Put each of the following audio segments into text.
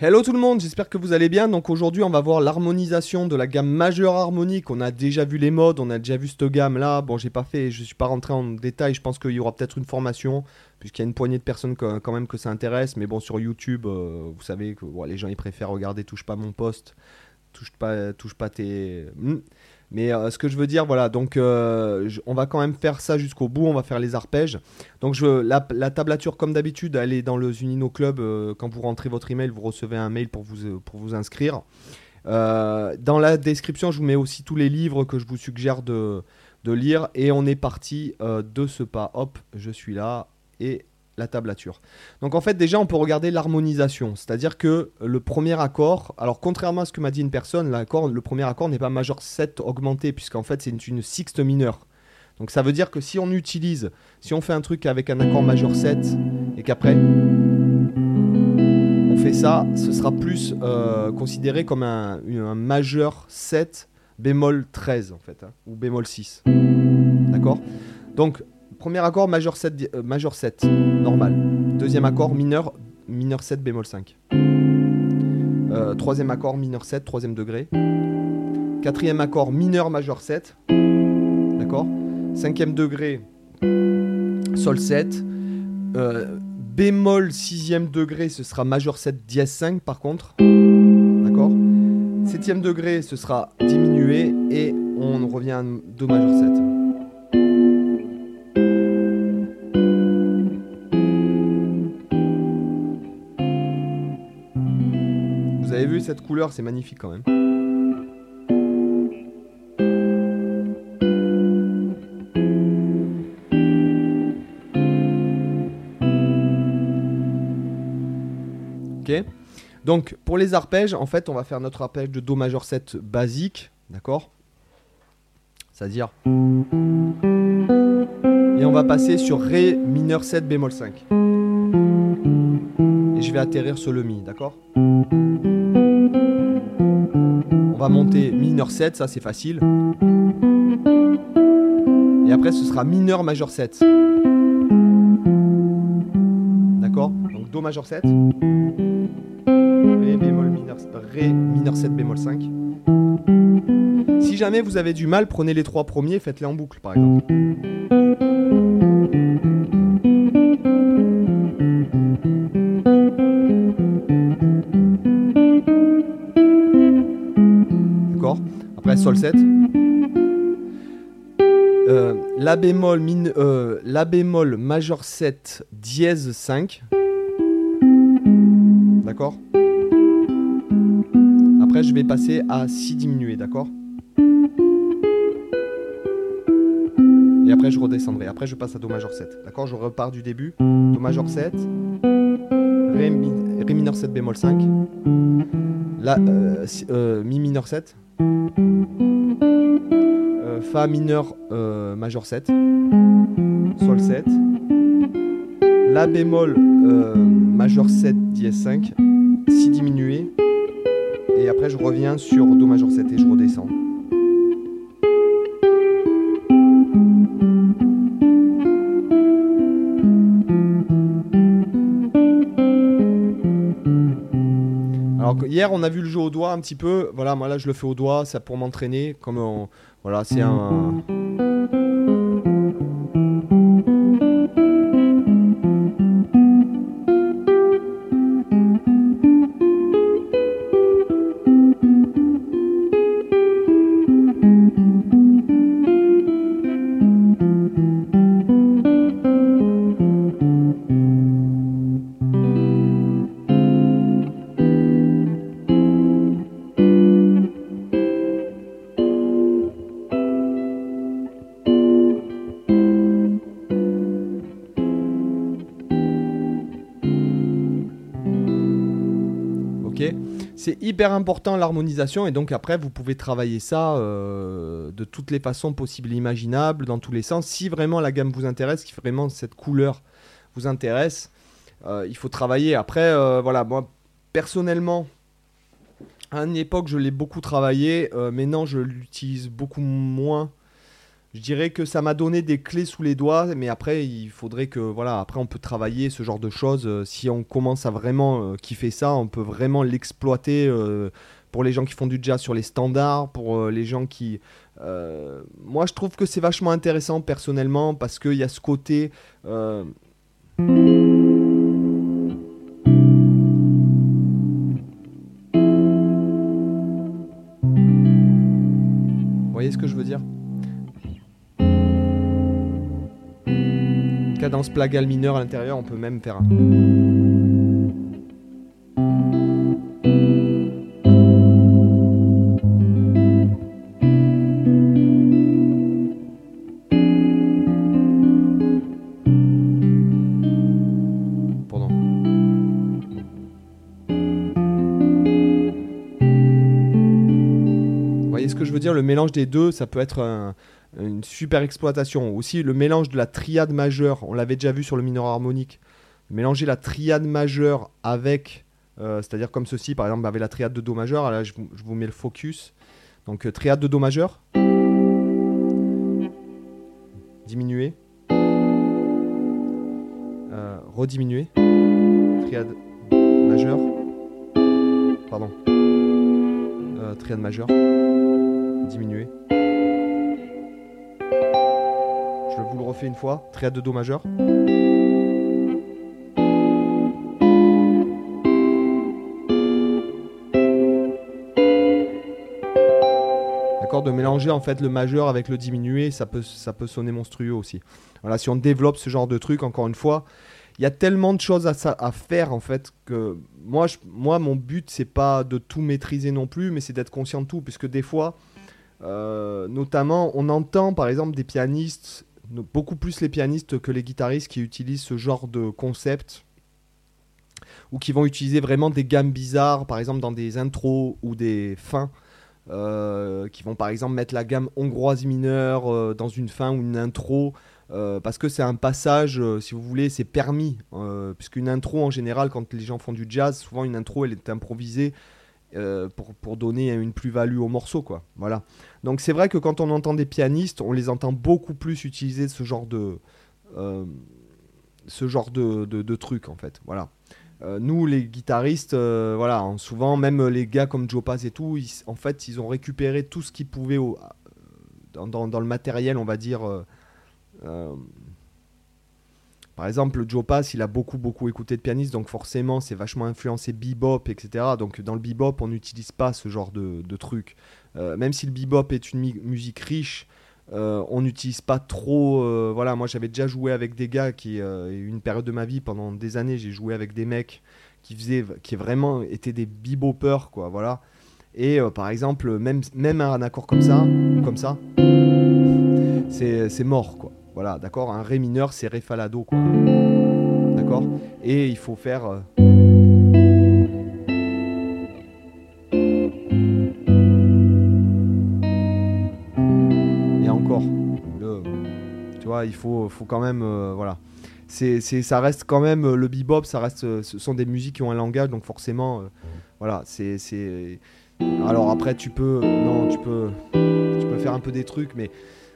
Hello tout le monde, j'espère que vous allez bien. Donc aujourd'hui, on va voir l'harmonisation de la gamme majeure harmonique. On a déjà vu les modes, on a déjà vu cette gamme là. Bon, j'ai pas fait, je suis pas rentré en détail. Je pense qu'il y aura peut-être une formation, puisqu'il y a une poignée de personnes quand même que ça intéresse. Mais bon, sur YouTube, euh, vous savez que les gens ils préfèrent regarder Touche pas mon poste, touche pas, touche pas tes. Hmm. Mais euh, ce que je veux dire, voilà, donc euh, on va quand même faire ça jusqu'au bout, on va faire les arpèges. Donc je, la, tablature, comme d'habitude, elle est dans le Zunino Club. Euh, quand vous rentrez votre email, vous recevez un mail pour vous, pour vous inscrire. dans la description, je vous mets aussi tous les livres que je vous suggère de, de lire. Et on est parti de ce pas. Hop, je suis là. Et la tablature. Donc en fait déjà on peut regarder l'harmonisation, c'est-à-dire que le premier accord, alors contrairement à ce que m'a dit une personne, l'accord, le premier accord n'est pas majeur 7 augmenté puisqu'en fait c'est une, sixte mineure. Donc ça veut dire que si on utilise, si on fait un truc avec un accord majeur 7 et qu'après on fait ça, ce sera plus euh, considéré comme un, majeur 7 bémol 13 en fait, hein, ou bémol 6. D'accord? Donc Premier accord majeur 7, euh, majeur 7 normal. Deuxième accord mineur, mineur 7 bémol 5. Euh, troisième accord mineur 7, troisième degré. Quatrième accord mineur majeur 7. D'accord? Cinquième degré, sol 7. Euh, bémol sixième degré, ce sera majeur 7 dièse 5 par contre. D'accord? Septième degré, ce sera diminué et on revient à Do majeur 7. Cette couleur, c'est magnifique quand même. Ok Donc pour les arpèges, en fait, on va faire notre arpège de Do majeur 7 basique, d'accord? C'est-à-dire... Et on va passer sur Ré mineur 7 bémol 5. Et je vais atterrir sur le Mi, d'accord? On va monter mineur 7, ça c'est facile. Et après ce sera mineur majeur 7. D'accord? Donc Do majeur 7. Ré bémol mineur, Ré mineur 7 bémol 5. Si jamais vous avez du mal, prenez les trois premiers, faites-les en boucle par exemple. La bémol, euh, la bémol majeur 7 dièse 5. D'accord? Après, je vais passer à Si diminué, d'accord? Et après, je redescendrai. Après, je passe à Do majeur 7. D'accord? Je repars du début. Do majeur 7. Ré, mineur 7 bémol 5. La, euh, Mi mineur 7. Euh, Fa mineur euh, majeur 7, Sol 7, La bémol euh, majeur 7 dièse 5, Si diminué, et après je reviens sur Do majeur 7 et je redescends. Hier, on a vu le jeu au doigt un petit peu. Voilà, moi là, je le fais au doigt, c'est pour m'entraîner. Comme voilà, c'est un. C'est hyper important l'harmonisation et donc après vous pouvez travailler ça euh, de toutes les façons possibles et imaginables, dans tous les sens. Si vraiment la gamme vous intéresse, si vraiment cette couleur vous intéresse, euh, il faut travailler. Après, euh, voilà, moi personnellement, à une époque je l'ai beaucoup travaillé, mais non je l'utilise beaucoup moins. Je dirais que ça m'a donné des clés sous les doigts, mais après, il faudrait que, voilà, après, on peut travailler ce genre de choses. Euh, si on commence à vraiment euh, kiffer ça, on peut vraiment l'exploiter euh, pour les gens qui font du jazz sur les standards, pour les gens qui. moi, je trouve que c'est vachement intéressant personnellement parce qu'il y a ce côté. Vous voyez ce que je veux dire? Cadence plagal mineur à l'intérieur, on peut même faire un. Pardon. Voyez ce que je veux dire? Le mélange des deux, ça peut être un, une super exploitation. Aussi, le mélange de la triade majeure, on l'avait déjà vu sur le mineur harmonique. Mélanger la triade majeure avec, euh, c'est-à-dire comme ceci, par exemple, avec la triade de Do majeur. Là, je vous, mets le focus. Donc, euh, triade de Do majeur. Diminuer. Euh, rediminuer. Triade majeure. Pardon. triade majeure. Diminuer. Je vous le refais une fois. Triade de Do majeur. D'accord De mélanger en fait le majeur avec le diminué, ça peut, ça peut sonner monstrueux aussi. Voilà, si on développe ce genre de truc, encore une fois, il y a tellement de choses à, faire en fait que moi, moi mon but c'est pas de tout maîtriser non plus, mais c'est d'être conscient de tout, puisque des fois, euh, notamment, on entend par exemple des pianistes beaucoup plus les pianistes que les guitaristes qui utilisent ce genre de concept ou qui vont utiliser vraiment des gammes bizarres, par exemple dans des intros ou des fins, euh, qui vont par exemple mettre la gamme hongroise mineure euh, dans une fin ou une intro, euh, parce que c'est un passage, si vous voulez, c'est permis, puisqu'une intro en général, quand les gens font du jazz, souvent une intro elle est improvisée, euh, pour, pour, donner une plus-value au morceau, quoi. Voilà. Donc c'est vrai que quand on entend des pianistes, on les entend beaucoup plus utiliser ce genre de, euh, ce genre de, de, trucs, en fait. Voilà. Euh, nous, les guitaristes, voilà, hein, souvent, même les gars comme Joe Paz et tout, en fait, ils ont récupéré tout ce qu'ils pouvaient dans, dans, dans, le matériel, on va dire par exemple, Joe Pass, il a beaucoup, beaucoup écouté de pianistes, donc forcément, c'est vachement influencé bebop, etc. Donc, dans le bebop, on n'utilise pas ce genre de, de truc. Euh, même si le bebop est une musique riche, euh, on n'utilise pas trop. Euh, voilà, moi, j'avais déjà joué avec des gars qui, une période de ma vie, pendant des années, j'ai joué avec des mecs qui faisaient, qui vraiment étaient des bebopers, quoi. Voilà. Et par exemple, même, même un accord comme ça, comme ça, c'est mort, quoi. Voilà, d'accord Un Ré mineur, c'est Ré falado, quoi. D'accord? Et il faut faire. Euh, Et encore. Tu vois, il faut, quand même. Euh, voilà. C'est, ça reste quand même. Euh, le bebop, ça reste, ce sont des musiques qui ont un langage, donc forcément. voilà, c'est. Alors après, tu peux. Non, tu peux. Tu peux faire un peu des trucs, mais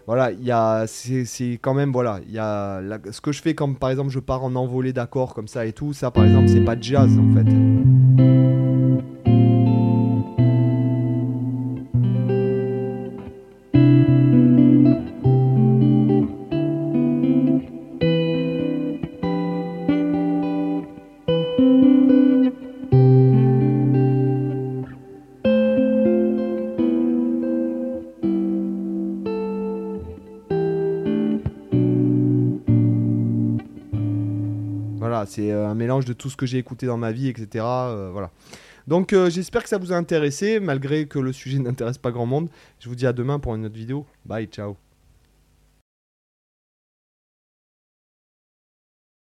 voilà, il y a, c'est quand même, voilà, il y a ce que je fais comme par exemple je pars en envolée d'accords comme ça et tout, ça par exemple c'est pas jazz en fait. C'est euh, un mélange de tout ce que j'ai écouté dans ma vie, etc. Euh, voilà. Donc euh, j'espère que ça vous a intéressé, malgré que le sujet n'intéresse pas grand monde. Je vous dis à demain pour une autre vidéo. Bye, ciao.